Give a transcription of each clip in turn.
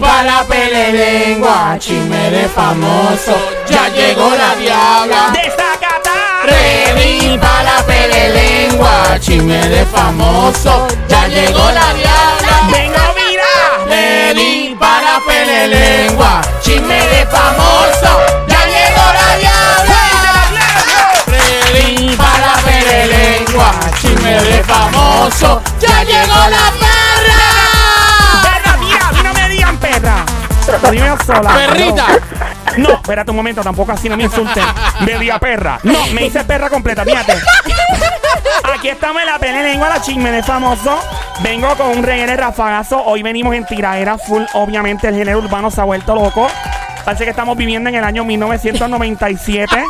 Ready para la pele lengua, chisme de famoso. Ya llegó la diabla. ¡Desacatar! Ready para la pele lengua, chisme de famoso. Ya llegó la diabla. ¡Vengo, mira! Ready para la pele lengua, chisme de famoso. Ya llegó la diabla. Ready para la pele lengua, chisme de famoso. Ya llegó la perra. Yo sola. Perrita. No, espérate un momento, tampoco así no me. Me diga perra. No, me hice perra completa, fíjate. Aquí estamos en la pelea lengua, la chisme de famoso. Vengo con un reguero de rafagazo. Hoy venimos en tiraera full. Obviamente el género urbano se ha vuelto loco. Parece que estamos viviendo en el año 1997.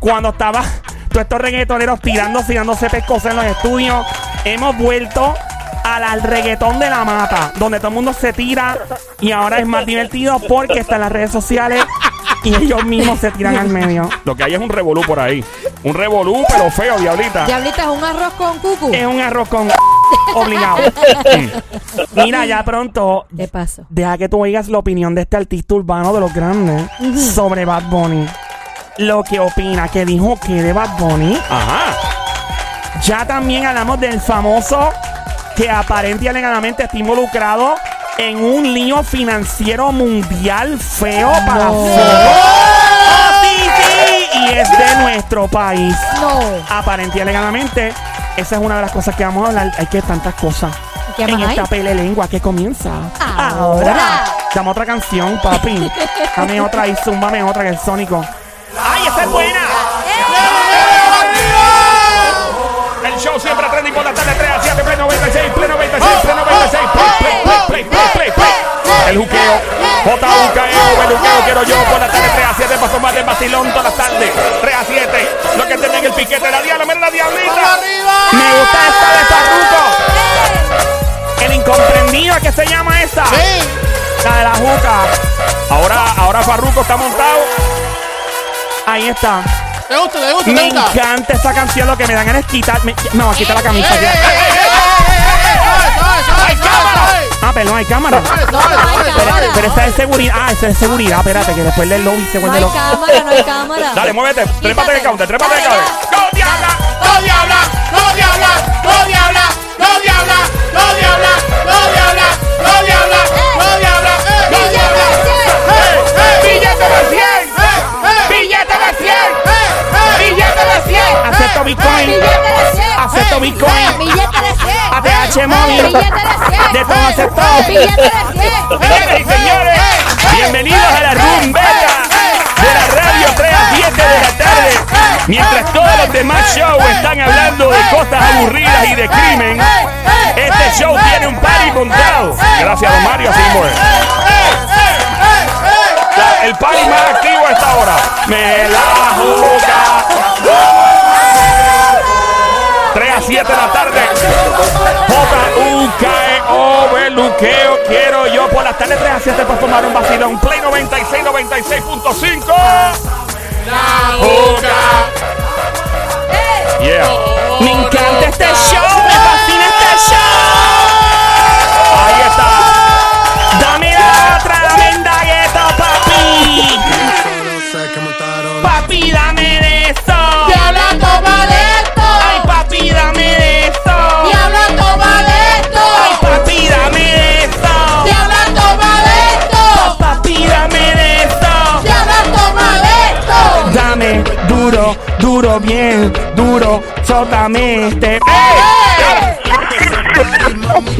cuando estaba todos estos reggaetoneros tirándose y dándose pescosas en los estudios. Hemos vuelto al, al reggaetón de la mata, donde todo el mundo se tira y ahora es más divertido porque están las redes sociales y ellos mismos se tiran al medio. Lo que hay es un revolú por ahí. Un revolú, pero feo, diablita. Diablita, es un arroz con cucu. Es un arroz con obligado. Mira, ya pronto. ¿Qué pasó? Deja que tú oigas la opinión de este artista urbano de los grandes sobre Bad Bunny. Lo que opina, que dijo que de Bad Bunny. Ajá. Ya también hablamos del famoso que aparente y alegadamente está involucrado en un lío financiero mundial feo para feo. ¡Oh, sí, sí! Y es de nuestro país. No. Aparente y alegadamente, esa es una de las cosas que vamos a hablar. Hay que tantas cosas. ¿Qué en esta pele lengua que comienza Ahora. Dame otra canción, papi. Dame otra y zúmbame otra que el Sónico. ¡Ay, esa es buena! El show siempre trending por la tarde 3 a 7, Play 96, Play 96, Play 96, Play, Play, Play, Play, Play, Play, Play. El juqueo, J-U-K-E-O, el juqueo quiero yo por la tarde 3 a 7 para tomar el vacilón todas las tardes. 3 a 7, lo que tienen el piquete de la diabla, mira la diablita. Me gusta esta de Farruko. El incomprendido, ¿qué se llama esa? La de la juca. Ahora, ahora Farruko está montado. Ahí está. ¿Te gusta? ¿Te gusta? ¿Te Me gusta? encanta esa canción. Lo que me dan ganas es quitarme. No, quita la camisa. ¡Ey, ya. ¡Suave, suave, suave, suave! Ah, pero no hay cámara. No, no hay suave, Pero, esa es seguridad. Ah, esa es seguridad. Espérate, que después del lobby se No vuelve hay loco. cámara, no hay cámara. Dale, muévete, trépate de counter, trépate de Dale, counter. ¡Go, diabla! ¡No diabla! ¡No diabla! ¡No diabla! ¡No diabla! ¡No diabla! ¡No diabla! ¡No diabla! ¡No diabla! 100! Acepto Bitcoin. Billete de 100. Acepto Bitcoin. Billete de 100. ATH. Billete de 100. De todo aceptado. Billete de 100. Señoras y señores, bienvenidos a la rumbeta de la radio 3 a 7 de la tarde. Mientras todos los demás shows están hablando de cosas aburridas y de crimen, este show tiene un party montado. Gracias, don Mario, así es. El party más activo a esta hora. Me la juca. 3 a 7 de la tarde. J-U-K-E-O, beluqueo, quiero yo por las tardes 3 a 7 para tomar un vacilón. Play 96, 96.5. La boca. Yeah. Me encanta este show. Duro, duro, bien duro, sótame este.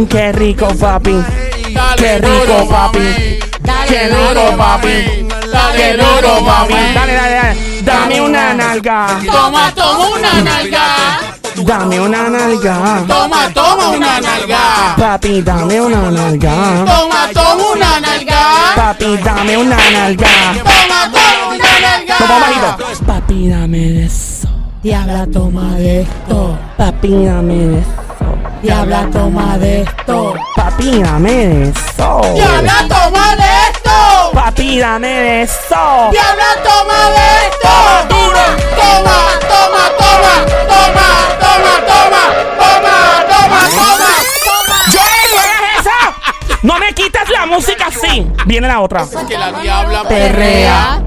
Qué rico, papi. Qué rico, papi. Qué duro, rico, papi. Qué duro, papi. Dale, dale, dale. Dame una nalga. Toma, toma una nalga. Dame una nalga. Toma, toma una nalga. Papi, dame una nalga. Toma, toma una nalga. Papi, dame una nalga. Toma, toma una nalga. Toma bajito. Papi, dame de eso. Diabla, toma de esto. Papi, dame de eso. Diabla, toma de esto. Papi, dame de eso. Diabla, toma de esto. Papi, dame de eso. Diabla, toma de esto. Duro. Toma, toma, toma, toma, toma, quites la música así! viene la otra. Es que la diabla Perrea.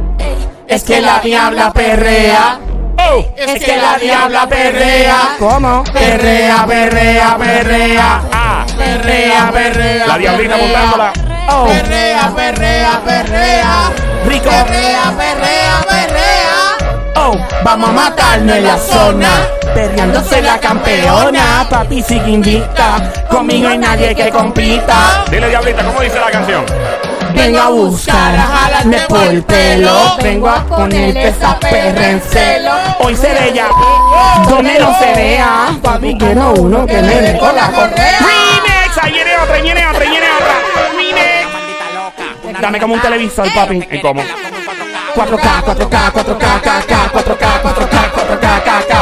Es que la diabla perrea. Oh. Es que la diabla perrea. ¿Cómo? Perrea, perrea, perrea. Ah, Perrea, perrea. la diablita perrea. montándola. Oh, Perrea, perrea, perrea. rico. Perrea, perrea, perrea. Oh, Vamos a matarnos en la zona. perreándose la campeona. Papi sigue invicta. Conmigo hay nadie que compita. Dile, diablita, ¿cómo dice la canción? Vengo a buscar a jalarme por el pelo. Vengo a ponerte esa perra en celo. Hoy seré ya donde no se vea. Papi, quiero uno que me dé con la correa. Remix, ahí viene otra, ahí viene otra, ahí viene otra. Remix. Dame como un televisor, papi. ¿Y cómo? 4K, 4K, 4K, 4K, 4K, 4K, 4K,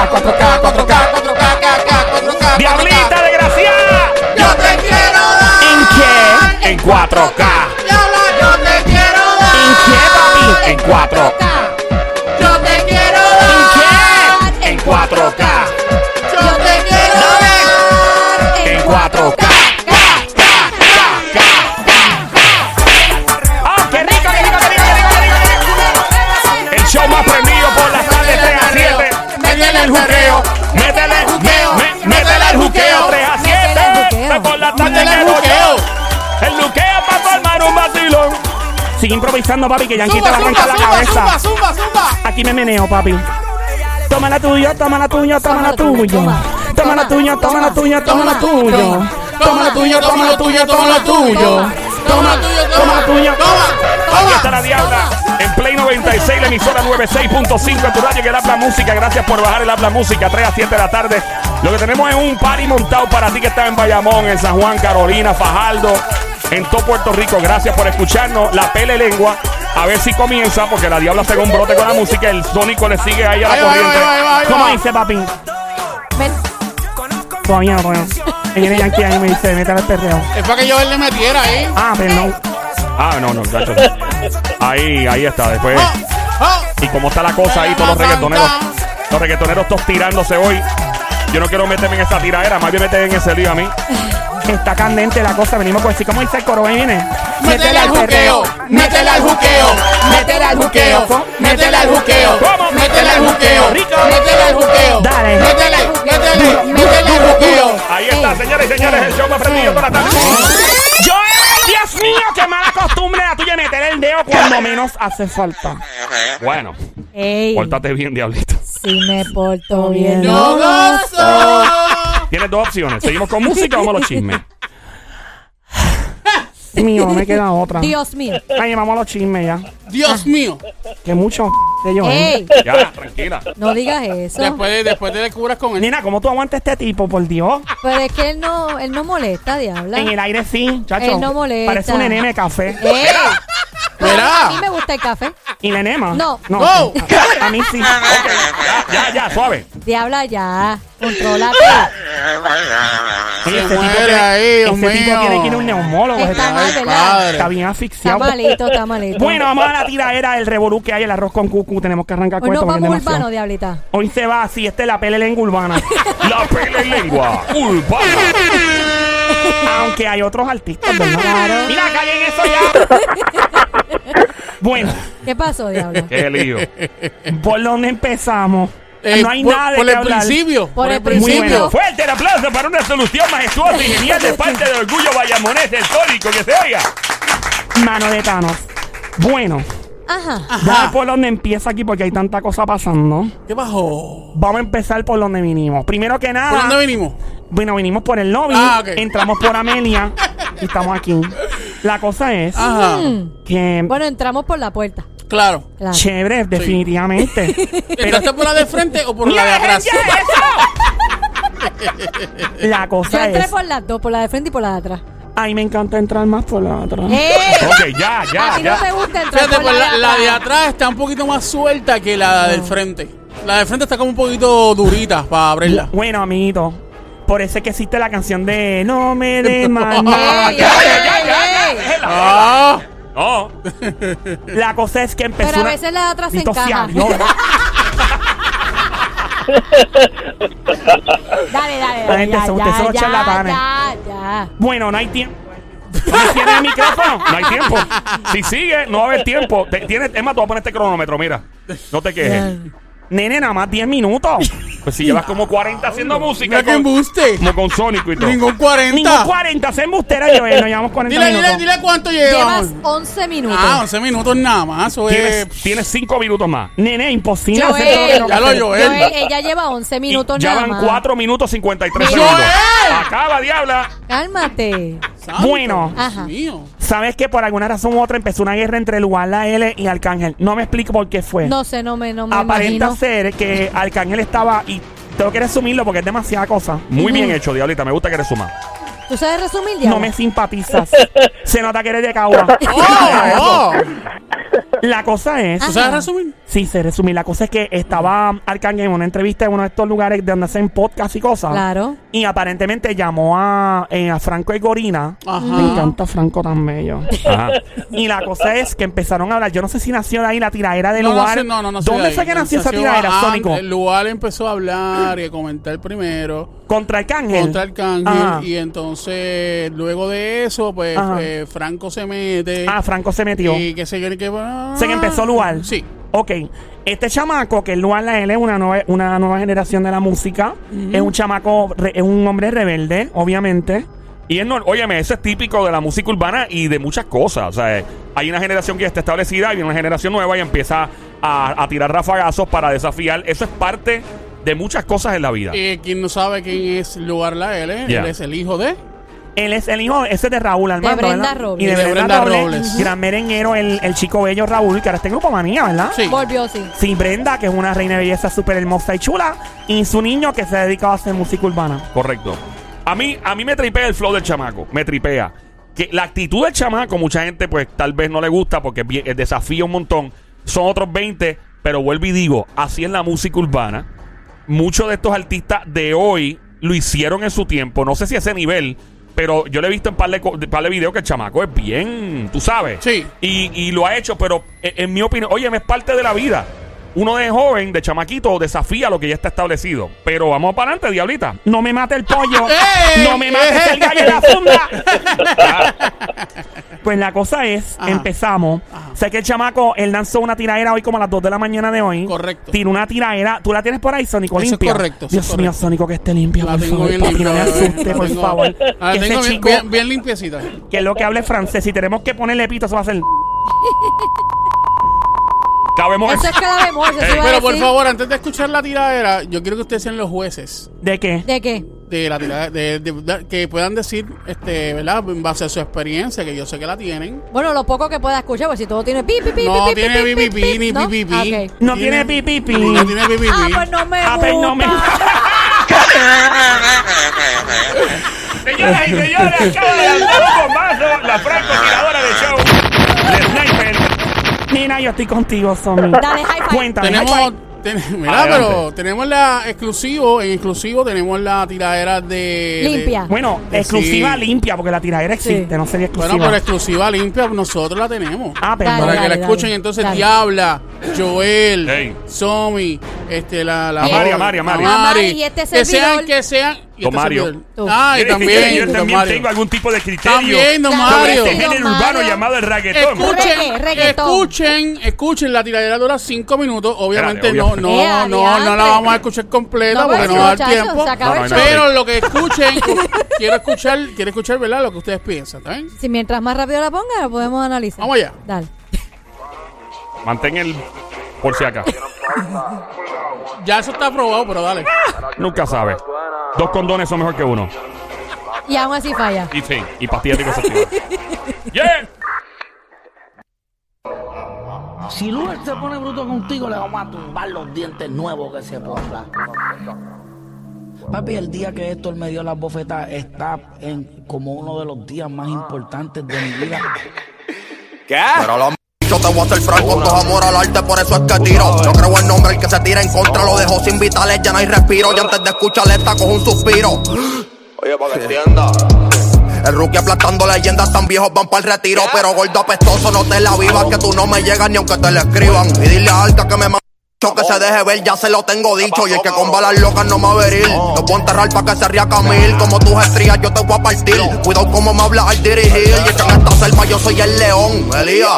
4K, 4K, 4K. Diablita desgraciada. Yo te quiero dar. ¿En qué? En 4K. Diabla, yo te quiero ¿En qué, dar. papi? En 4. Sigue improvisando, papi, que Yankee te va a arrancar la cabeza. Aquí me meneo, papi. Toma la tuya, toma la tuya, toma la tuya. Toma la tuya, toma la tuya, toma la tuya. Toma la tuya, toma la tuya, toma la tuya. Toma, toma la tuya. Aquí está la diabla. En Play 96, la emisora 96.5 en tu radio que Habla Música. Gracias por bajar el Habla Música 3 a 7 de la tarde. Lo que tenemos es un party montado para ti que estás en Bayamón, en San Juan, Carolina, Fajardo, en todo Puerto Rico. Gracias por escucharnos. La pele lengua. A ver si comienza, porque la diabla pegó un brote con la música. El sónico le sigue ahí a la Ahí va, ahí va, corriente. ahí va, ahí va, ahí va. ¿Cómo dice, papi? Ven. Todavía no, todavía no. Viene Yankee ahí y me dice, métale el perreo. Es para que yo le metiera ahí. Ah, perdón. Ah, no, no, muchachos. Ahí, ahí está. Después. Oh, oh. Y como está la cosa ahí, todos los reggaetoneros. Los reggaetoneros todos tirándose hoy. Yo no quiero meterme en esa tiradera, más bien meterme en ese lío a mí. Está candente la cosa. Venimos con decir, ¿cómo dice el coro? Ahí viene. Métele al juqueo, métele al juqueo, métele al juqueo, métele al juqueo, ¿Cómo? métele al juqueo, Rico. métele al juqueo, Dale. métele, métele, métele al juqueo. Ahí está, señores y señores, el show más prendido toda la tarde. Dios mío, qué mala costumbre la tuya meter el dedo cuando menos hace falta. Bueno, Ey. pórtate bien, diablito. Si me porto bien. No gozo. Tienes dos opciones. ¿Seguimos con música o vamos a los chismes? Mío, no me queda otra. Dios mío. Ay, vamos a los chismes ya. Dios mío. Que mucho de Joel. Ey. Ya, tranquila. No digas eso. Después de, después de curas con él. Nena, ¿cómo tú aguantas este tipo, por Dios? Pero es que él no, él no molesta, diabla. En el aire sí, chacho. Él no molesta. Parece un eneme de café. Ey. A mí me gusta el café. ¿Y la enema? No. No. Wow. A, a mí sí. Ya, ya, ya, suave. Diabla ya. Contrólate. Oye, Se ese tipo muere tiene- ahí, Dios ese tipo mío. tiene que ir a un neumólogo. Está Está, mal, Ay, ¿verdad? padre. está bien Está asfixiado. malito, está malito. Bueno, vamos a la tiradera del revolú que hay, el arroz con cucu. Tenemos que arrancar con Hoy esto nos es vamos demasiado. urbano, diablita. Hoy se va así, esta es la pele lengua urbana. La pele lengua urbana. Aunque hay otros artistas, ¿verdad? Claro. Mira, callen eso ya. bueno, ¿Qué pasó, diabla? Qué lío. ¿por dónde empezamos? Eh, no hay por, nada de por el hablar. principio. Por Por el principio. bueno. Fuerte el aplauso para una solución majestuosa y genial de parte del orgullo bayamonés, el tónico que se oiga. Mano de Thanos. Bueno, Ajá. ya por donde empieza aquí porque hay tanta cosa pasando. ¿Qué bajó? Vamos a empezar por donde vinimos. Primero que nada, ¿Por dónde vinimos? bueno, vinimos por el lobby, Ah, ok. entramos por Amelia y estamos aquí. La cosa es Ajá. Que Bueno, entramos por la puerta. Claro. Claro. chévere, definitivamente. ¿Entraste por la de frente o por la de ¡Mira, atrás? ya eso! La Yo cosa entré es, por las dos, por la de frente y por la de atrás. A mí me encanta entrar más por la otra. ¡Eh! Ok, ya, A ya, ti no te ya. gusta entrar Fíjate, por pues la, de atrás está un poquito más suelta que la del frente. La del frente está como un poquito durita para abrirla. Bueno, amiguito, por eso es que existe la canción de No me des más ¡Ey, nada. ey, ya, ya, ya, déjela. Ah, No, La cosa es que empezó Pero a una- veces la de atrás se Bendito sea encaja. Dios. Dale, dale, La dale. gente ya, ustedes son los ya, charlatanes. ya, ya. Bueno, no hay tiempo. ¿Me tiene el micrófono? No hay tiempo. Si sigue, no va a haber tiempo. Te- tienes, es más, te voy a poner este cronómetro, mira. No te quejes. Nene, nada más 10 minutos. Pues si llevas como 40 haciendo música. Mira que con- embuste. Como con Sónico y todo. Ningún 40. Ningún 40, se embustera yo, nos llevamos 40 Dile, minutos. dile, dile cuánto Llevas llevamos. 11 minutos. Ah, 11 minutos nada más. Eso Tienes, es. tienes 5 minutos más. Nene, imposible Joel. hacer todo lo que tengo que Ya lo hacer. Joel. Joel, ella lleva 11 Y minutos ya nada van más. 4 minutos 53 Joel. segundos. Acaba, diabla. Cálmate. Santo, Bueno. Dios Ajá. mío. ¿Sabes que por alguna razón u otra empezó una guerra entre Lugar la L y Arcángel? No me explico por qué fue. No sé, no me, no me Aparenta imagino. ser que Arcángel estaba y tengo que resumirlo porque es demasiada cosa. Muy bien hecho, diablita. Me gusta que eres suma. ¿Tú sabes resumir ya? No me simpatizas. Se nota que eres de Cagua. Oh, oh. La cosa es. ¿Tú sabes resumir? Sí, se resumir. La cosa es que estaba Arcángel en una entrevista en uno de estos lugares de donde hacen podcast y cosas. Claro. Y aparentemente llamó a, eh, a Franco y Gorina. Ajá. Me encanta Franco tan bello. Ajá. Y la cosa es que empezaron a hablar. Yo no sé si nació de ahí la tiradera del No, no lugar. sé, no, no, no sé ¿Dónde de fue que nació esa tiradera, Sónico? El lugar empezó a hablar y a comentar primero Contra Arcángel. contra Arcángel. Ajá. Y entonces, luego de eso, pues eh, Franco se mete. Ah, Franco se metió. Y que se que, que- Se que empezó Lugar. Sí. Ok. Este chamaco, que es Luar la L, una nueva, una nueva generación de la música. Es un chamaco, re- es un hombre rebelde, obviamente. Y es no, óyeme, eso es típico de la música urbana y de muchas cosas. O sea, eh, hay una generación que ya está establecida y viene una generación nueva y empieza a, a tirar rafagazos para desafiar. Eso es parte de muchas cosas en la vida. Y quien no sabe quién es Lugar La L, Ya. él es el hijo de. Él es el hijo, ese es de Raúl Armando, Brenda ¿verdad? Robles. Y de, Y de Brenda, Brenda Robles, Robles. gran merenguero, el, el chico bello Raúl, que ahora está en Grupo Manía, ¿verdad? Sí. Volvió, sí. Sí, Brenda, que es una reina de belleza súper hermosa y chula. Y su niño, que se ha dedicado a hacer música urbana. Correcto. A mí, a mí me tripea el flow del chamaco. Me tripea. Que la actitud del chamaco, mucha gente, pues tal vez no le gusta porque es bien- el desafío un montón. Son otros 20, pero vuelvo y digo, así es la música urbana. Muchos de estos artistas de hoy lo hicieron en su tiempo. No sé si a ese nivel, pero yo le he visto en par de, co- de par de videos que el chamaco es bien, tú sabes. Sí. Y, y lo ha hecho, pero en, en mi opinión, oye, es parte de la vida. Uno de joven, de chamaquito, desafía lo que ya está establecido. Pero vamos para adelante, diablita. No me mate el pollo. No me mates el gallo en la funda. pues la cosa es, Ajá. empezamos. Ajá. Sé que el chamaco, él lanzó una tiradera hoy como a las 2 de la mañana de hoy. Correcto. Tiró una tiradera. ¿Tú la tienes por ahí, Sónico, Eso es limpia? correcto, eso Dios es mío, correcto. Sónico, que esté limpia, La por tengo favor. bien papi, limpia. no me la asuste, por tengo- favor. La Que ese tengo bien, chico, bien, bien limpiecita. que es lo que hable francés, si tenemos que ponerle pito, eso va a ser... Cabemos. Eso es Pero por favor, antes de escuchar la tiradera, yo quiero que ustedes sean los jueces ¿De qué? ¿De qué? de la tiradera, de, de- de- que puedan decir, este, ¿verdad? En base a su experiencia, que yo sé que la tienen. Bueno, lo poco que pueda escuchar, pues si todo tiene pi, pi, pi, No pi, pi, tiene pi, pi, pi, ni ¿no? pi, pi. Ah. No tiene pi, pi, pi. No tiene pi, pi, Ah, pues no me Ah, pues no me-. Señoras y señores, acaba de un bombazo la francotiradora de show. Nina, yo estoy contigo, Somi. Dale, high five. Cuéntame. Tenemos, ten- mira, Adelante. pero tenemos la exclusivo, en exclusivo tenemos la tiradera de... Limpia. de- Bueno, de- exclusiva sí. limpia, porque la tiradera existe, Sí. no sería exclusiva. Bueno, pero exclusiva limpia, nosotros la tenemos. Ah, Dale, perdón. Para que la dale, escuchen dale. entonces Dale. Diabla, Joel, Ey. Somi, este la la Amari, Amari, Amari. Amari y este que sean que sean Don este Mario. Ah, y Yo- también, yo don también Mario. tengo algún tipo de criterio También, don Mario. este don género urbano Mario. llamado el reggaetón. Escuchen, escuchen, escuchen, la tiradera dura cinco minutos. Obviamente no, no, Eh, no, no la vamos a escuchar completa porque no va a dar tiempo. Pero lo que escuchen, quiero escuchar, quiero escuchar, ¿verdad? Lo que ustedes piensan. Si mientras más rápido la ponga, lo podemos analizar. Vamos allá. Dale. Mantén el. Por si acá. Ya eso está aprobado, pero dale. Nunca sabe. Dos condones son mejor que uno. Y aún así falla. Y sí, y pastillas anticonceptivas. ¡Yeah! Si Luis se pone bruto contigo, le vamos a tumbar los dientes nuevos que se ponga. Papi, el día que Héctor me dio las bofetas está en como uno de los días más importantes de mi vida. Pero los yo te voy a hacer franco, todo amor al arte, por eso es que tiro. No creo en nombre, el que se tira en contra lo dejo sin vitales, ya no hay respiro. Y antes de escuchar esta, cojo un suspiro. Oye, para que entienda. El rookie aplastando leyendas, tan viejos van para el retiro. Pero gordo apestoso, no te la vivas, que tú no me llegas ni aunque te la escriban. Y dile a Alta que me que se deje ver, ya se lo tengo dicho. Y el que con balas locas no me va a venir. Lo voy a enterrar pa' que se ría Camil. Como tus estrías, yo te voy a partir. Cuidado como me hablas al dirigir. Y es que en esta selva yo soy el león, Elías.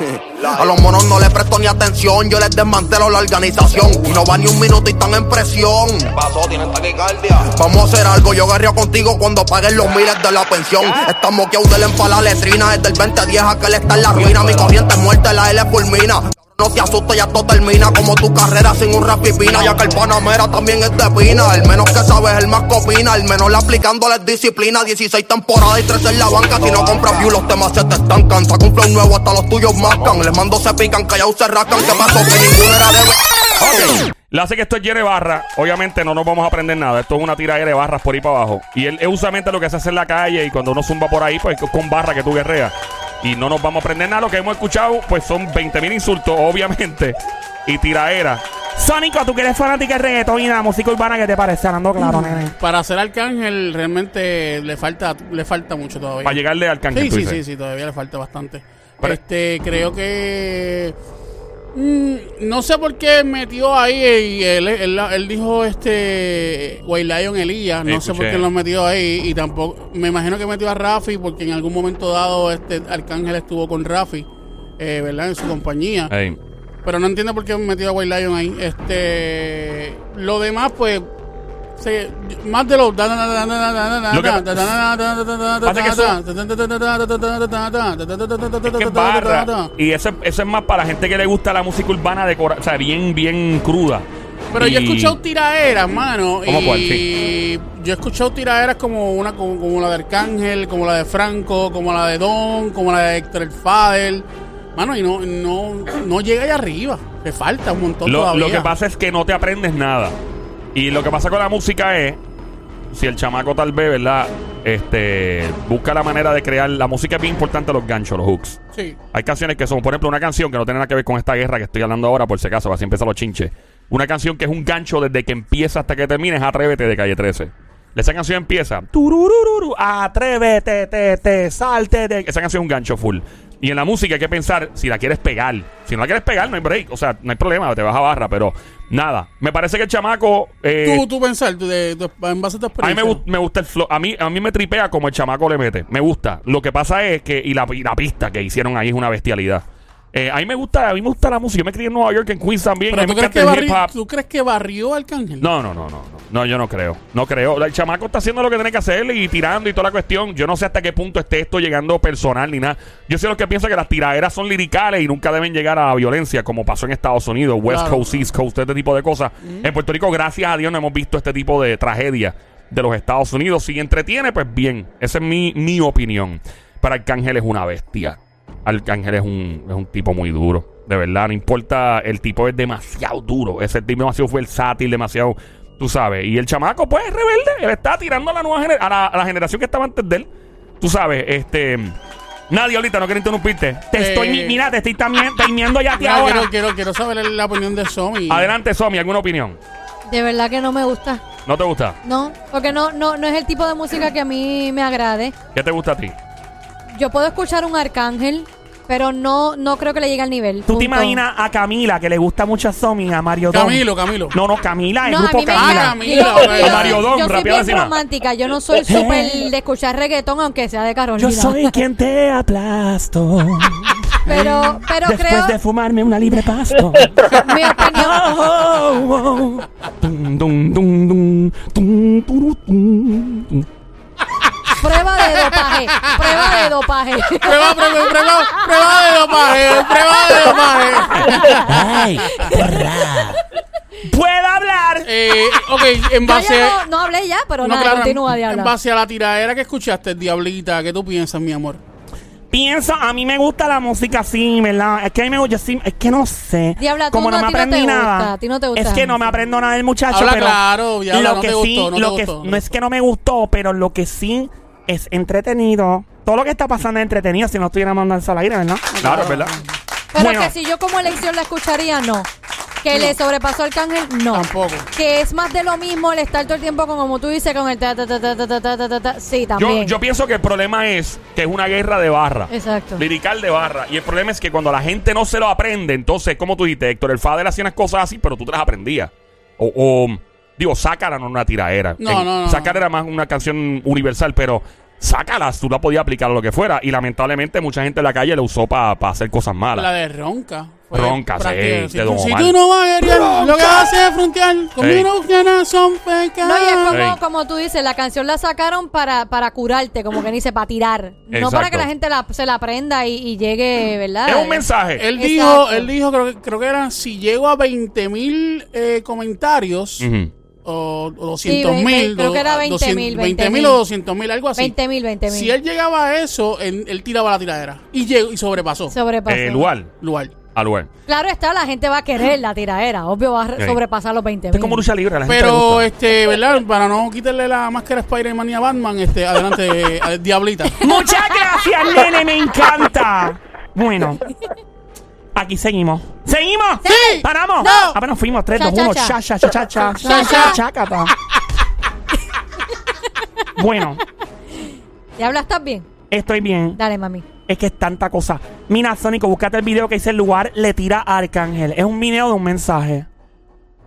A los monos no les presto ni atención. Yo les desmantelo la organización. Y no va ni un minuto y están en presión. pasó? ¿Tienen taquicardia? Vamos a hacer algo, yo guerreo contigo cuando paguen los miles de la pensión. Estamos que de en la letrina, desde el 2010 a que él está en la ruina. Mi corriente es muerte, la L fulmina. No te asustes, ya todo termina como tu carrera sin un rap pipina, ya que el Panamera también es de pina. El menos que sabes, el más copina. El menos le aplicándoles disciplina. 16 temporadas y 13 en la banca. Si no compras view, los temas se te estancan. Saca un nuevo, hasta los tuyos mascan. Les mando se pican, callados se rascan. ¿Qué pasó? Que ninguno era de. Ok. Le hace que esto es de barra. Obviamente no nos vamos a aprender nada. Esto es una tira de barras por ahí para abajo. Y él es usualmente lo que se hace en la calle y cuando uno zumba por ahí, pues con barra que tú guerreas y no nos vamos a aprender nada. Lo que hemos escuchado, pues son 20 mil insultos, obviamente, y tiraera. Sónico, tú que eres fanática de reggaetón y de la música urbana, ¿qué te parece? Hablando claro, mm, nene. Para ser Arcángel realmente le falta le falta mucho todavía. Para llegarle al Arcángel. Sí, sí, sí, sí, todavía le falta bastante. Pero, este, creo que no sé por qué metió ahí y él, él, dijo este White Lion Elías, no sé por qué lo metió ahí y tampoco me imagino que metió a Rafi porque en algún momento dado este Arcángel estuvo con Rafi, eh, ¿verdad? En su compañía. Pero no entiendo por qué metió a White Lion ahí. Este lo demás pues más de los. Y eso, eso es más para la gente que le gusta la música urbana, de, o sea, bien, bien cruda. Pero yo he escuchado tiraderas, mano. y yo he escuchado tiraderas como una como, la de Arcángel, como la de Franco, como la de Don, como la de Héctor el Fadel. Mano, y no, no, no llega allá arriba. Le falta un montón lo, Lo que pasa es que no te aprendes nada. Y lo que pasa con la música es, si el chamaco tal vez, ¿verdad? Este, busca la manera de crear. La música es bien importante, los ganchos, los hooks. Sí. Hay canciones que son, por ejemplo, una canción que no tiene nada que ver con esta guerra que estoy hablando ahora, por si acaso, así empiezan los chinches. Una canción que es un gancho desde que empieza hasta que termina es Atrévete de calle 13. Esa canción empieza. Tururururu, atrévete, te, te, salte. De... Esa canción es un gancho full. Y en la música hay que pensar si la quieres pegar. Si no la quieres pegar, no hay break. O sea, no hay problema, te vas a barra, pero nada. Me parece que el chamaco. Eh, tú, tú pensar, de, en base a tu experiencia. A mí me, gusta el flow. A mí, a mí me tripea como el chamaco le mete. Me gusta. Lo que pasa es que. Y la, y la pista que hicieron ahí es una bestialidad. Eh, a mí me gusta, a mí me gusta la música. Yo me crié en Nueva York, en Queens también. ¿tú, crees que barrió, ¿Tú crees que barrió Arcángel? No, no, no, no, no. No, yo no creo. No creo. El chamaco está haciendo lo que tiene que hacer y tirando y toda la cuestión. Yo no sé hasta qué punto esté esto llegando personal ni nada. Yo sé lo que piensa que las tiraderas son liricales y nunca deben llegar a la violencia, como pasó en Estados Unidos, West Coast, East Coast, este tipo de cosas. En Puerto Rico, gracias a Dios, no hemos visto este tipo de tragedia de los Estados Unidos. Si entretiene, pues bien. Esa es mi, mi opinión. Para Arcángel es una bestia. Arcángel es un, es un tipo muy duro. De verdad, no importa, el tipo es demasiado duro. Ese tipo demasiado versátil, demasiado, tú sabes. Y el chamaco, pues, es rebelde. Él está tirando a la nueva a la, generación que estaba antes de él. Tú sabes, este. Nadie ahorita, no quiero interrumpirte. Te estoy, eh, mira, te estoy también terminando ya a ahora. Quiero, quiero, quiero saber la opinión de Somi. Adelante, Somi, ¿alguna opinión? De verdad que no me gusta. ¿No te gusta? No, porque no, no, no es el tipo de música que a mí me agrade. ¿Qué te gusta a ti? Yo puedo escuchar un arcángel, pero no, no creo que le llegue al nivel. ¿Tú te imaginas a Camila, que le gusta mucho a Somi, a Mario Don? Camilo, Camilo. No, no, Camila, el No, grupo Camila. Camila, A Mario Don, yo soy bien romántica. Yo no soy súper de escuchar reggaetón, aunque sea de Carolina. Yo soy quien te aplasto. Pero, pero Después creo... de fumarme una libre pasto. Mi opinión... Oh, oh, oh. Dum, dum, dum, turu. Prueba de dopaje. Prueba de dopaje. Prueba, prueba, prueba, prueba de dopaje. Prueba de dopaje. Ay, porra. ¿Puedo hablar? Eh, ok, en base. ya no, no hablé ya, pero No, nada, claro, continúa de En hablar. base a la tiradera que escuchaste, Diablita, ¿qué tú piensas, mi amor? Pienso, a mí me gusta la música así, ¿verdad? Es que a mí me gusta, sí, es que no sé. Diabla, como no- me no aprendí gusta, nada. a ti no te gusta. Es que no me aprendo nada del muchacho, Habla pero claro, Diabla, lo no que te sí, gustó, no te lo que gustó. no es que no me gustó, pero lo que sí es entretenido. Todo lo que está pasando es entretenido si no estuviera mandando al aire, ¿verdad? Claro, ¿verdad? Pero Bueno. que si yo como elección la escucharía, no. Que le sobrepasó al cángel, no. Tampoco. Que es más de lo mismo el estar todo el tiempo con, como tú dices, con el ta ta ta ta ta ta ta ta ta, ta. Sí, Yo, también. yo pienso que el problema es que es una guerra de barra. Exacto. Lirical de barra. Y el problema es que cuando la gente no se lo aprende, entonces, como tú dijiste, Héctor, el Fader hacía unas cosas así, pero tú te las aprendías. O, o, digo, Sácara no era una tiraera. No, no, no. Sácara era más una canción universal, pero sácalas, tú la podías aplicar a lo que fuera. Y lamentablemente mucha gente en la calle la usó para hacer cosas malas. La de Ronca. Ronca, sí, de Si, Don tú, si tú no vas a guerrear, lo que haces es frontear. Conmigo no son pecados. No, y es como, Ey. como tú dices, la canción la sacaron para, para curarte, como que dice, para tirar. No Exacto. para que la gente la- se la aprenda y, y llegue, ¿verdad? Es un mensaje. Él Exacto. dijo, él dijo creo, que- creo que eran, si llego a 20 mil eh, comentarios Ujú. O, o 200 ve- mil. creo que era 20.000, 20 mil o 200 mil, algo así. 20 mil, 20 mil. Si él llegaba a eso, él, él tiraba la tiradera. Y llegó y sobrepasó. Sobrepasó. Eh, lugar. Lugar. Al lugar. Claro está, la gente va a querer la tiradera. Obvio va a Sí. sobrepasar los 20 Esto es mil. como lucha libre. a La gente Pero, este, ¿verdad? Para no quitarle la máscara Spider-Man y a Batman, este, adelante, eh, Diablita. Muchas gracias, nene, me encanta. Bueno, aquí seguimos. ¿Seguimos? Sí. ¿Paramos? No. Ah, bueno, fuimos. 3, Cha, 2, 1. cha, Cha, cha, cha, cha, cha. Cha. Bueno, ¿Diabla estás bien? estoy bien. Dale, mami. Es que es tanta cosa. Mira, Sónico, búscate el video que dice el lugar le tira a Arcángel. Es un video de un mensaje.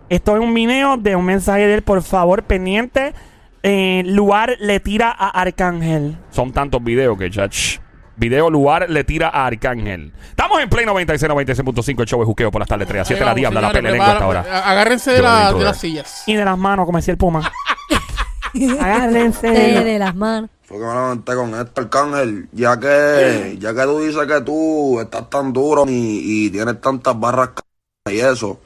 Esto es un video de un mensaje de él, por favor, pendiente. Eh, lugar le tira a Arcángel. Son tantos videos que ya. Video lugar le tira a Arcángel. Estamos en Play 96, 96.5. El show de juqueo por las tardes 3 a 7 de la diabla, la pelea señores, hasta ahora. Agárrense de, la- las sillas. Y de las manos, como decía el Puma. Agárrense. De, las manos. Fue que me levanté con esto, Arcángel. Ya que, ya que tú dices que tú estás tan duro y, y tienes tantas barras c- y eso,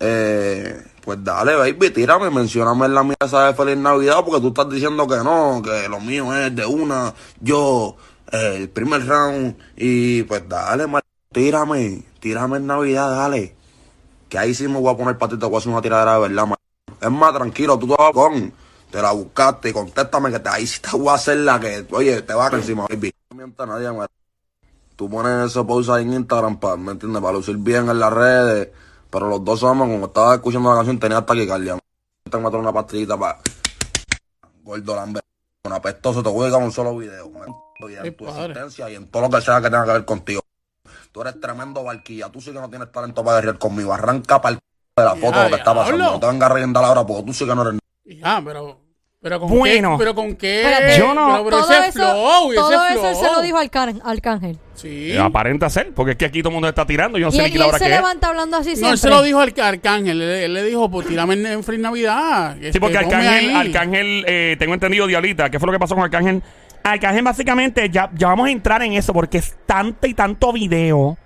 eh, pues dale, baby, tírame, mencióname en la mesa de Feliz Navidad porque tú estás diciendo que no, que lo mío es de una, yo, eh, el primer round, y pues dale, mar- tírame, tírame en Navidad, dale. Que ahí sí me voy a poner para ti, te voy a hacer una tiradera de verdad, mar- Es más, tranquilo, tú te vas con. Te la buscaste y contéstame que te, ahí sí te voy a hacer la que, oye, te va encima, baby. No mientas a nadie, Tú pones eso pausa en Instagram, para, ¿me entiendes? Para lucir bien en las redes. Pero los dos somos, como estaba escuchando la canción, tenía taquicardia. Te voy a tomar una pastillita para... Gordo lambe. Un apestoso, te voy a un solo video. man. Y en tu padre. existencia y en todo lo que sea que tenga que ver contigo. Tú eres tremendo barquilla. Tú sí que no tienes talento para guerrear conmigo. Arranca para el de la foto Ya, lo que está pasando. No te vengas a rellenar ahora porque tú sí que no eres... Ya, pero. Pero con Bueno. qué. Pero con qué. Espérate. Yo no- Pero, pero todo ese eso, flow, ese todo eso él flow. se lo dijo al can- Arcángel. Sí. Eh, Aparenta ser, porque es que aquí todo el mundo está tirando. Yo no Y sé ni qué la se es. levanta hablando así No, siempre. él se lo dijo al Arcángel. Él, él le dijo, pues tírame en, en Free Navidad. Sí, Este, porque Arcángel. Arcángel eh, tengo entendido, Diablita, ¿qué fue lo que pasó con Arcángel? Arcángel, básicamente, ya, ya vamos a entrar en eso porque es tanto y tanto video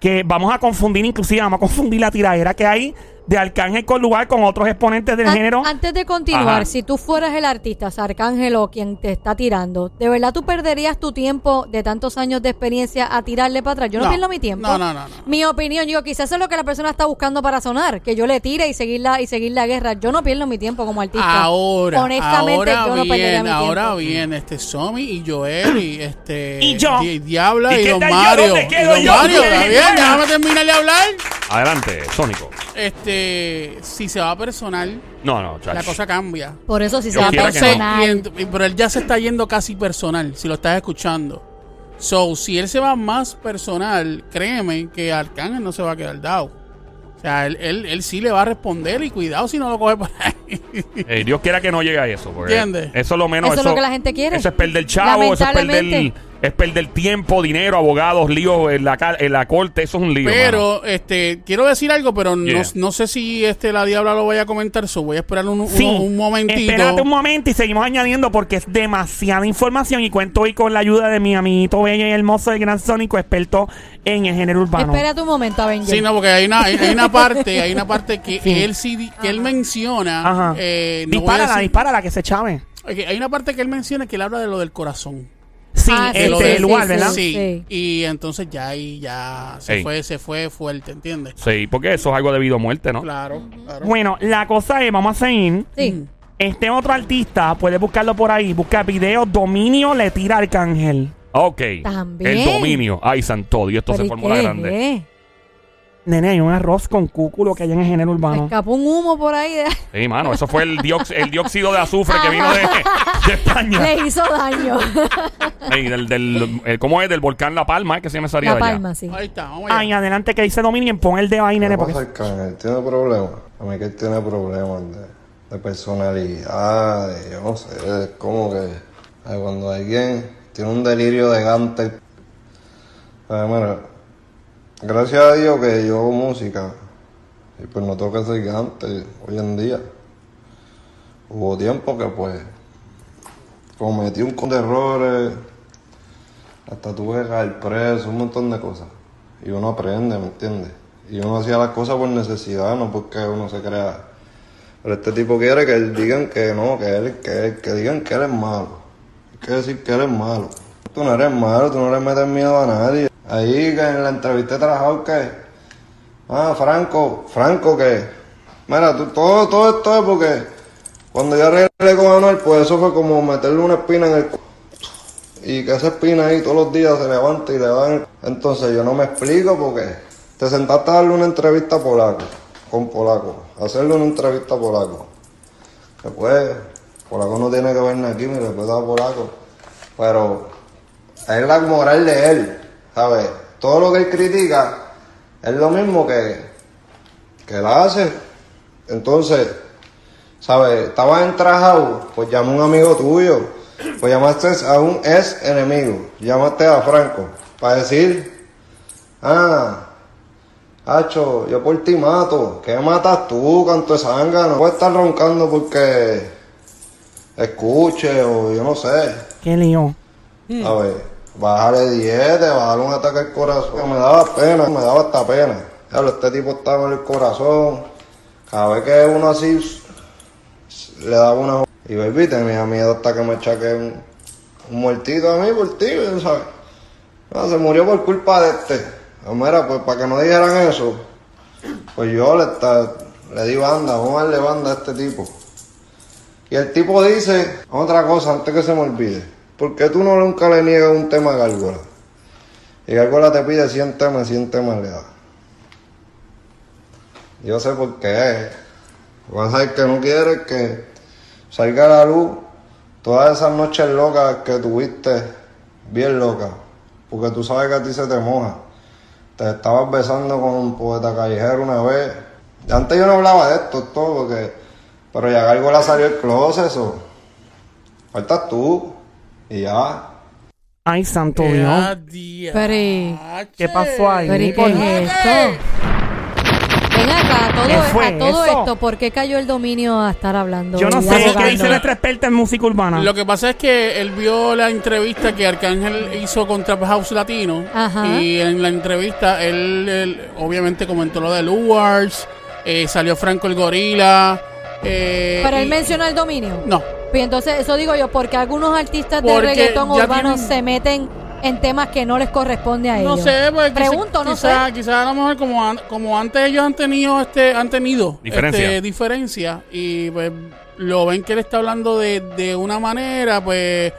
que vamos a confundir, inclusive vamos a confundir la tiradera que hay de Arcángel con lugar con otros exponentes del An- género. Antes de continuar, Ajá. si tú fueras el artista, Arcángel o quien te está tirando, ¿de verdad tú perderías tu tiempo de tantos años de experiencia a tirarle para atrás? Yo no, No. pierdo mi tiempo. No, no, no, no. Mi opinión, yo quizás es lo que la persona está buscando para sonar, que yo le tire y seguir la, y seguir la guerra. Yo no pierdo mi tiempo como artista. Ahora, Honestamente, ahora yo no perdería bien, mi ahora tiempo. bien, este Somi y Joel y este Y yo. Di- Diabla ¿Y y, Don yo? Mario. ¿Dónde Y quedo Don yo? Mario, ¿Qué está bien, déjame terminar de hablar. Adelante, Sónico. Este, si se va personal, No, no, chacho. la cosa cambia. Por eso, si se va quiera que Entonces, personal. y ent- y- pero él ya se está yendo casi personal, si lo estás escuchando. So, si él se va más personal, créeme que Arcángel no se va a quedar dado. O sea, él, él, él sí le va a responder y cuidado si no lo coge por ahí. Eh, Dios quiera que no llegue a eso. porque ¿Entiendes? Eso es lo menos. Eso es lo que la gente quiere. Eso es perder chavo, eso es perder, Lamentablemente. Es perder tiempo, dinero, abogados, líos en la, en la corte. Eso es un lío. mano. Pero, este, quiero decir algo, pero no, Yeah. no sé si este la diabla lo vaya a comentar, so voy a esperar un, un- Sí, un momentito. Espérate un momento y seguimos añadiendo porque es demasiada información y cuento hoy con la ayuda de mi amiguito bello y hermoso el gran Sónico, experto en el género urbano. Espérate un momento, Avenger. Sí, no, porque hay una, hay, hay una parte, hay una parte que Sí. él sí, di- que él menciona. Ajá. eh, no dispárala, decir- dispárala, que se chave. Ok, hay una parte que él menciona que él habla de lo del corazón. Sí, Ah, sí, este, sí, el sí, lugar, ¿verdad? Sí. Sí. Y entonces ya ahí ya se fue, se fue fuerte, ¿entiendes? Sí, porque eso es algo debido a muerte, ¿no? Claro, claro. Bueno, la cosa es, vamos a seguir. Sí. Este otro artista, puedes buscarlo por ahí, busca video Dominio le tira Arcángel. Ok. También. El dominio. Ay, santo Dios, esto se ¿y formó la qué grande. es? Nene, hay un arroz con cúculo que hay en el género urbano. Escapó un humo por ahí. De... Sí, mano, eso fue el, diox- el dióxido de azufre que vino de, de España. Le hizo daño. Ey, del, del, el- ¿Cómo es? Del volcán La Palma, ¿eh? que se me salía La de allá. palma, sí. Ahí está, vamos allá. Ay, adelante que dice Dominion, pon el dedo ahí, nene, ¿Qué porque pasa? ¿Tiene problemas? A mí que él tiene problemas de, de personalidad, de, yo no sé, es como que ay, cuando alguien tiene un delirio de gante. Ay, mira, gracias a Dios que yo hago música y pues no tengo que ser gante hoy en día. Hubo tiempo que pues cometí un con de errores, hasta tuve que preso, un montón de cosas. Y uno aprende, ¿me entiendes? Y uno hacía las cosas por necesidad, no porque uno se crea. Pero este tipo quiere que digan que no, que él, que, que digan que él es malo. Hay que decir que él es malo. Tú no eres malo, tú no le metes miedo a nadie. Ahí que en la entrevista de trabajador que. Ah, Franco, Franco que. Mira, tú, todo, todo esto es porque cuando yo arreglé con Anuel, pues eso fue como meterle una espina en el y que esa espina ahí todos los días se levanta y le dan. Entonces yo no me explico porque te sentaste a darle una entrevista a Polaco, con Polaco, hacerle una entrevista a Polaco. Después, Polaco no tiene que ver aquí, mi respeto a Polaco. Pero es la moral de él, ¿sabes? Todo lo que él critica es lo mismo que, que él hace. Entonces, ¿sabes? Estabas entrajado, pues llama a un amigo tuyo, pues llamaste a un ex enemigo, llamaste a Franco, para decir, ah, Hacho, yo por ti mato, ¿qué matas tú, canto de sangre? No puedes estar roncando porque escuche o yo no sé, qué lío. a ver, bajarle dieta, bajarle un ataque al corazón, me daba pena, me daba hasta pena. Claro, este tipo estaba en el corazón, cada vez que uno así le daba una... Y baby tenía miedo hasta que me echaque un, un muertito a mí por ti, ¿sabes? No, se murió por culpa de este. Ah, Mira, pues para que no dijeran eso, pues yo le, ta- le di banda, vamos a darle banda a este tipo. Y el tipo dice otra cosa antes que se me olvide. ¿Por qué tú no nunca le niegas un tema a Gárgola? Y Gárgola te pide 100 temas, 100 temas le da. Yo sé por qué. Vas a ver que no quieres que salga a la luz todas esas noches locas que tuviste, bien locas. Porque tú sabes que a ti se te moja. Te estabas besando con un poeta callejero una vez. Antes yo no hablaba de esto, todo, porque... Pero ya Gárgola salió el closet, eso. Faltas tú. Y ya. Ay, santo Eh, Dios. Pero, ¿y- ¿Qué pasó ahí? pero ¿y ¿Por qué es esto? Ven acá, todo, ¿Qué fue a todo eso? esto, ¿por qué cayó el dominio a estar hablando? Yo no y sé qué abogando? dice nuestra experta en música urbana. Lo que pasa es que él vio la entrevista que Arcángel hizo con Trap House Latino. Ajá. Y en la entrevista él, él obviamente comentó lo de Luars, eh, salió Franco el Gorila. eh, Pero él y- menciona el dominio. No, Pues entonces, eso digo yo, porque algunos artistas de reggaetón urbano tienen- se meten en temas que no les corresponde a no ellos. sé, pues, quizá- Pregunto, no quizá, sé. Quizá a lo mejor como, an- como antes ellos han tenido este, han tenido Diferencia. este, diferencia y pues lo ven que él está hablando de, de una manera, pues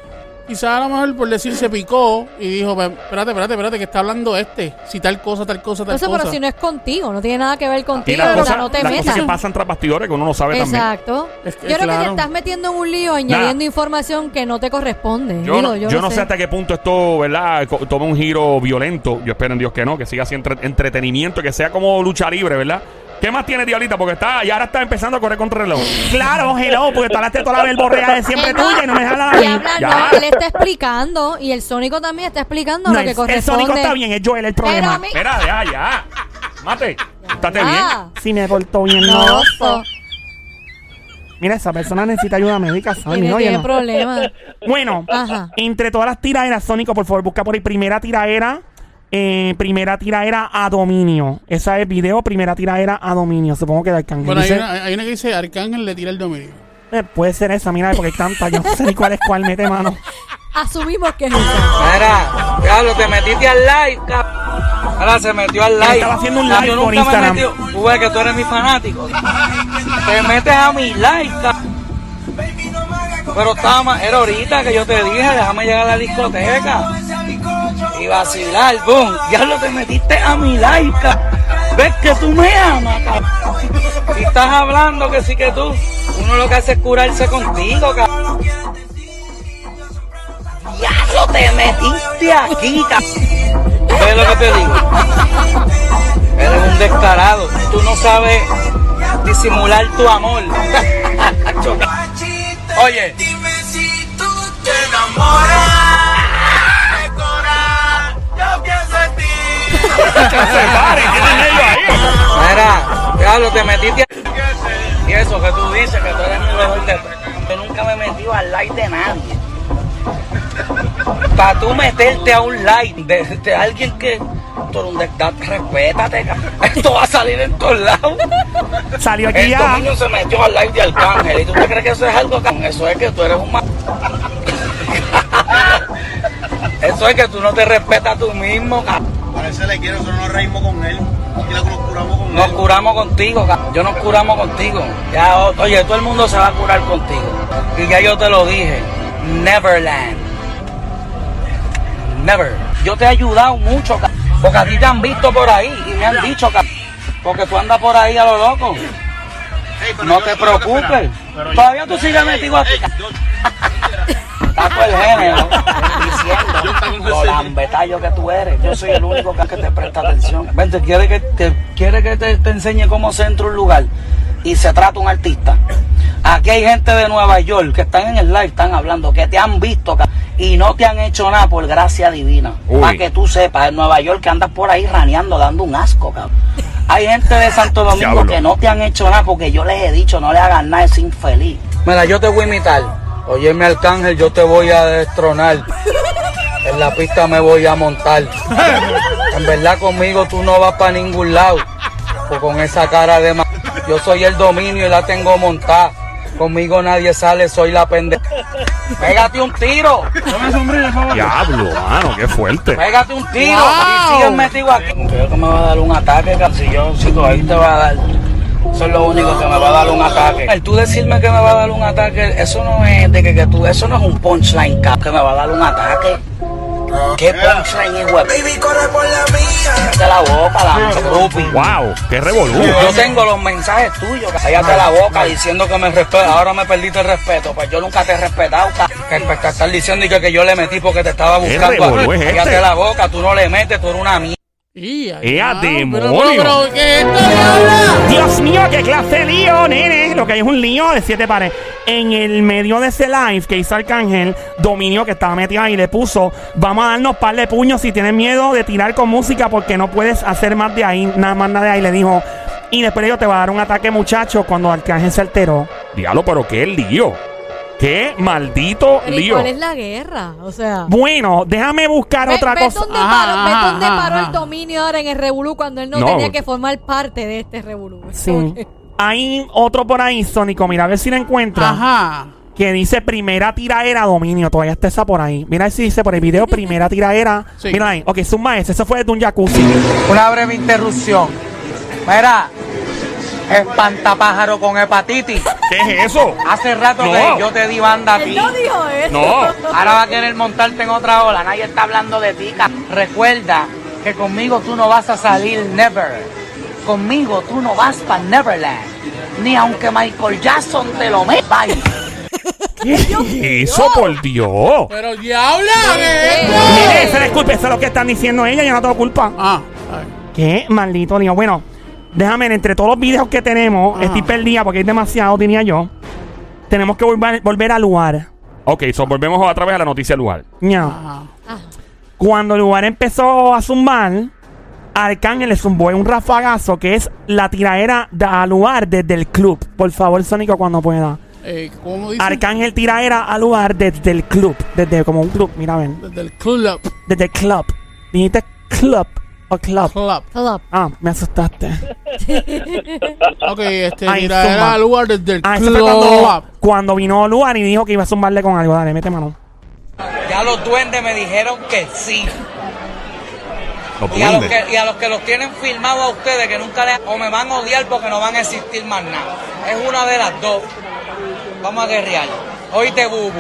quizá a lo mejor por decir se picó y dijo, espérate, espérate, espérate, que está hablando este, si tal cosa, tal cosa, tal No sé, cosa. pero si no es contigo, no tiene nada que ver contigo, las cosas, no te las cosas metas. que pasan tras bastidores que uno no sabe también. Exacto. Es que, yo creo que te estás metiendo en un lío añadiendo información que no te corresponde. Yo, Digo, no, yo no sé hasta qué punto esto, ¿verdad? Co- Toma un giro violento. Yo espero en Dios que no, que siga así entre- entretenimiento, que sea como lucha libre, ¿verdad? ¿Qué más tiene Diablita? Porque está, y ahora está empezando a correr contra el reloj. Claro, hello, porque tú hablaste toda la verborrea de siempre tuya y no me dejas hablar a y mí. habla, Ya. no, él está explicando y el Sónico también está explicando No, lo el, que el corresponde. Sónico está bien, es Joel el Pero problema. mí- Espera, ya, ya. Mate, estate bien. Ah, Si me portó bien, no, no. so- Mira, esa persona necesita ayuda médica, Sony, tiene, ¿no? tiene no. problemas. Bueno, Ajá. entre todas las tiraderas, Sónico, por favor, busca por ahí primera tiraera. Eh, primera tiraera a dominio. Esa es video, primera tiraera a dominio. Supongo que de Arcángel. Bueno, hay Dice- una, hay una que dice Arcángel le tira el dominio. eh, puede ser esa, mira, porque hay tantas. Yo no sé ni cuál es cuál, mete mano. Asumimos que es esa. Mira, diablo, te metiste al live, cap. Ahora se metió al live. estaba haciendo un live yo por nunca me Instagram. he metido- Tú ves que tú eres mi fanático. Te metes a mi live, cap. Pero estaba más, era ahorita que yo te dije, déjame llegar a la discoteca. Vacilar, boom. Diablo, te metiste a mi cap. ves que tú me amas, cabrón. Si estás hablando que sí que tú, uno lo que hace es curarse contigo, cabrón. Diablo, te metiste aquí, cabrón. ¿Ves lo que te digo? Eres un descarado. Tú no sabes disimular tu amor. Oye. Dime si tú te enamoras. Ti. Se pare, tienen ellos ahí. Mira, diablo, te metiste Y eso que tú dices, que tú eres mi mejor de Yo nunca me he metido al like de nadie. Para tú meterte a un like de, de alguien que... Tú eres un desdad, respétate. Esto va a salir en todos lados. Salió aquí El ya. dominio se metió al like de Arcángel. ¿Y tú te crees que eso es algo, cabrón? Eso es que tú eres un ma... Eso es que tú no te respetas tú mismo, cabrón. Le quiero, nosotros nos reímos con él. Y nos curamos con Nos él. curamos contigo, yo nos curamos contigo. Ya, oye, todo el mundo se va a curar contigo. Y ya yo te lo dije. Neverland. Never. Yo te he ayudado mucho, cabrón. Porque a ti te han visto por ahí y me han dicho, cabrón. Porque tú andas por ahí a lo loco. No te preocupes. Todavía tú sigues metido aquí. Todo el género diciendo lo lambetallo que tú eres. Yo soy el único que, te presta atención. Vente, quiere que te, quiere que te, te enseñe cómo se entra un lugar y se trata un artista. Aquí hay gente de Nueva York que están en el live, están hablando, que te han visto y no te han hecho nada por gracia divina. Para que tú sepas, en Nueva York que andas por ahí raneando, dando un asco, cabrón. Hay gente de Santo Domingo Diablo. que no te han hecho nada porque yo les he dicho, no le hagan nada, es infeliz. Mira, yo te voy a imitar. Óyeme, Arcángel, yo te voy a destronar. En la pista me voy a montar. En verdad conmigo tú no vas para ningún lado. Pues con esa cara de ma... Yo soy el dominio y la tengo montada. Conmigo nadie sale, soy la pendeja. Pégate un tiro. Diablo, mano, qué fuerte. Pégate un tiro Wow. y sigues metido aquí. Creo que me va a dar un ataque, si yo ahí te va a dar. Eso es lo único que me va a dar un ataque. El tú decirme que me va a dar un ataque, eso no es de que, que tú, eso no es un punchline, cabrón, que me va a dar un ataque. ¿Qué punchline es? Baby, corre por la mía. Cállate la boca, la groupie. Wow, qué revolú. Yo tengo los mensajes tuyos, cállate la boca diciendo que me respeto, ahora me perdiste el respeto, pues yo nunca te he respetado, que que estás diciendo y que, que yo le metí porque te estaba ¿Qué buscando. es Cállate este? la boca, tú no le metes, tú eres una mierda. ¡Ea, pero, demonio! pero, pero, ¿qué es esto, diabla? Dios mío, qué clase de lío, nene. Lo que hay es un lío de siete pares. En el medio de ese live que hizo Arcángel, Dominio, que estaba metido ahí, le puso: Vamos a darnos par de puños si tienes miedo de tirar con música porque no puedes hacer más de ahí, nada más nada de ahí. Le dijo. Y después yo te va a dar un ataque, muchacho, cuando Arcángel se alteró. Diablo, pero qué lío. Qué maldito Pero ¿y lío. ¿Cuál es la guerra? O sea. Bueno, déjame buscar Ve, otra ve cosa. dónde Ajá, paró, ve dónde ajá, paró ajá. el dominio ahora en el Revolú cuando él no, No. tenía que formar parte de este Revolú. Sí. Hay otro por ahí, Sónico. Mira, a ver si lo encuentra. Ajá. Que dice primera tiraera dominio. Todavía está esa por ahí. Mira si dice por el video primera tiraera. Sí. Mira ahí. Ok, suma ese. Eso fue desde un jacuzzi. Una breve interrupción. Mira, espantapájaro con hepatitis. ¿Qué es eso? Hace rato No. que yo te di banda a Él ti. no dijo eso. No. Ahora va a querer montarte en otra ola. Nadie está hablando de ti. Recuerda que conmigo tú no vas a salir never. Conmigo tú no vas para Neverland. Ni aunque Michael Jackson te lo meta. ¿Qué Eso, por Dios. Pero diabla, ¿qué es esto? Mire, esa disculpe, eso es lo que están diciendo ella. Yo no tengo culpa. Ah, ay. Qué maldito lío. Bueno, déjame, entre todos los videos que tenemos, Ajá. estoy perdida porque hay demasiado, diría yo. Tenemos que volver, volver al lugar. Ok, so volvemos otra vez a la noticia del lugar. Ajá. Cuando el lugar empezó a zumbar, Arcángel le zumbó en un rafagazo que es la tiraera de al lugar desde el club. Por favor, Sónico, cuando pueda. Eh, ¿Cómo dice? Arcángel tiraera al lugar desde el club. Desde como un club, mira, ven. Desde el club. Desde el club. Dijiste club o club. Club. club. Ah, me asustaste. Ok, este, Ay, mira, zumba. era el lugar desde el Ah, eso club. fue cuando, cuando vino lugar y dijo que iba a zumbarle con algo. Dale, mete mano. Ya los duendes me dijeron que sí. Los Y a, los duendes. que, y a los que los tienen filmados a ustedes, que nunca les... O me van a odiar porque no van a existir más nada. Es una de las dos. Vamos a guerrear. Oíste, Bubu.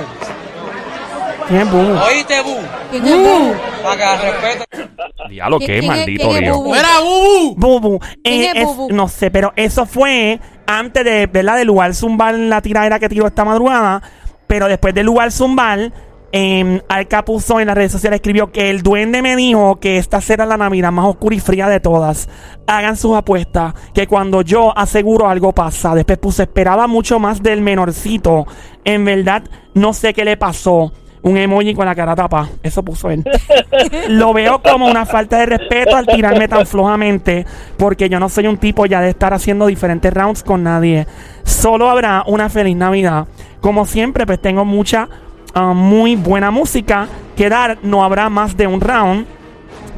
¿Quién es Bubu? Oíste, Bu. ¿Quién es Boo? Para que la respeten. Diablo, ¿Quién- qué quién es- maldito quién es lío. Bubu? ¡Era Bubu! Bubu. ¿Quién Eh, es es- Bubu? no sé, pero eso fue antes de, ¿verdad? Del lugar zumbar la tiradera que tiró esta madrugada. Pero después del lugar zumbar, eh, Alca puso en las redes sociales, escribió que el duende me dijo que esta será la Navidad más oscura y fría de todas. Hagan sus apuestas, que cuando yo aseguro algo pasa. Después puse, esperaba mucho más del menorcito. En verdad, no sé qué le pasó. Un emoji con la cara tapa. Eso puso él. Lo veo como una falta de respeto al tirarme tan flojamente, porque yo no soy un tipo ya de estar haciendo diferentes rounds con nadie. Solo habrá una feliz Navidad. Como siempre, pues tengo mucha, ah, muy buena música que dar. No habrá más de un round,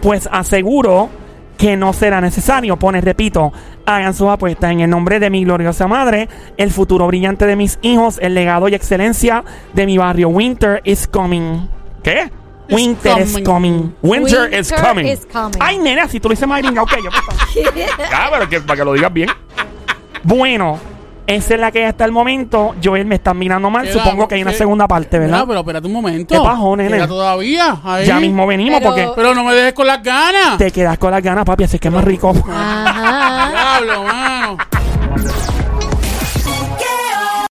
pues aseguro que no será necesario. Pone, repito, hagan sus apuestas en el nombre de mi gloriosa madre, el futuro brillante de mis hijos, el legado y excelencia de mi barrio. Winter is coming. ¿Qué? Winter is coming. Winter, is coming. is coming. Ay, nena, si tú lo dices más gringa, ok, yo Ah, pero que, para que lo digas bien. Bueno, esa es la que hasta el momento. Joel me está mirando mal. Queda- Supongo que hay una que- segunda parte, Mira, ¿verdad? pero espérate un momento. ¿Qué pasó, nene? Queda todavía. ahí. Ya mismo venimos Pero- porque Pero no me dejes con las ganas. te quedas con las ganas, papi. Así que es más rico. Ajá. Diablo, mano.